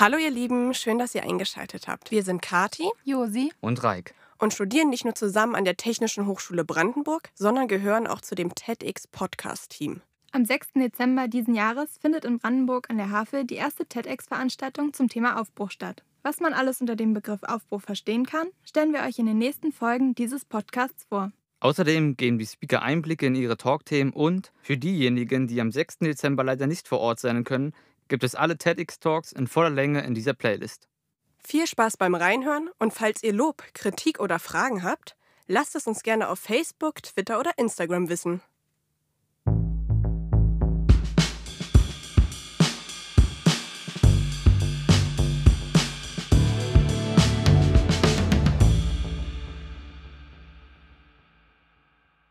Hallo ihr Lieben, schön, dass ihr eingeschaltet habt. Wir sind Kati Josi und Reik und studieren nicht nur zusammen an der Technischen Hochschule Brandenburg, sondern gehören auch zu dem TEDx Podcast Team. Am 6. Dezember diesen Jahres findet in Brandenburg an der Havel die erste TEDx-Veranstaltung zum Thema Aufbruch statt. Was man alles unter dem Begriff Aufbruch verstehen kann, stellen wir euch in den nächsten Folgen dieses Podcasts vor. Außerdem geben die Speaker Einblicke in ihre Talkthemen und für diejenigen, die am 6. Dezember leider nicht vor Ort sein können, gibt es alle TEDx-Talks in voller Länge in dieser Playlist. Viel Spaß beim Reinhören und falls ihr Lob, Kritik oder Fragen habt, lasst es uns gerne auf Facebook, Twitter oder Instagram wissen.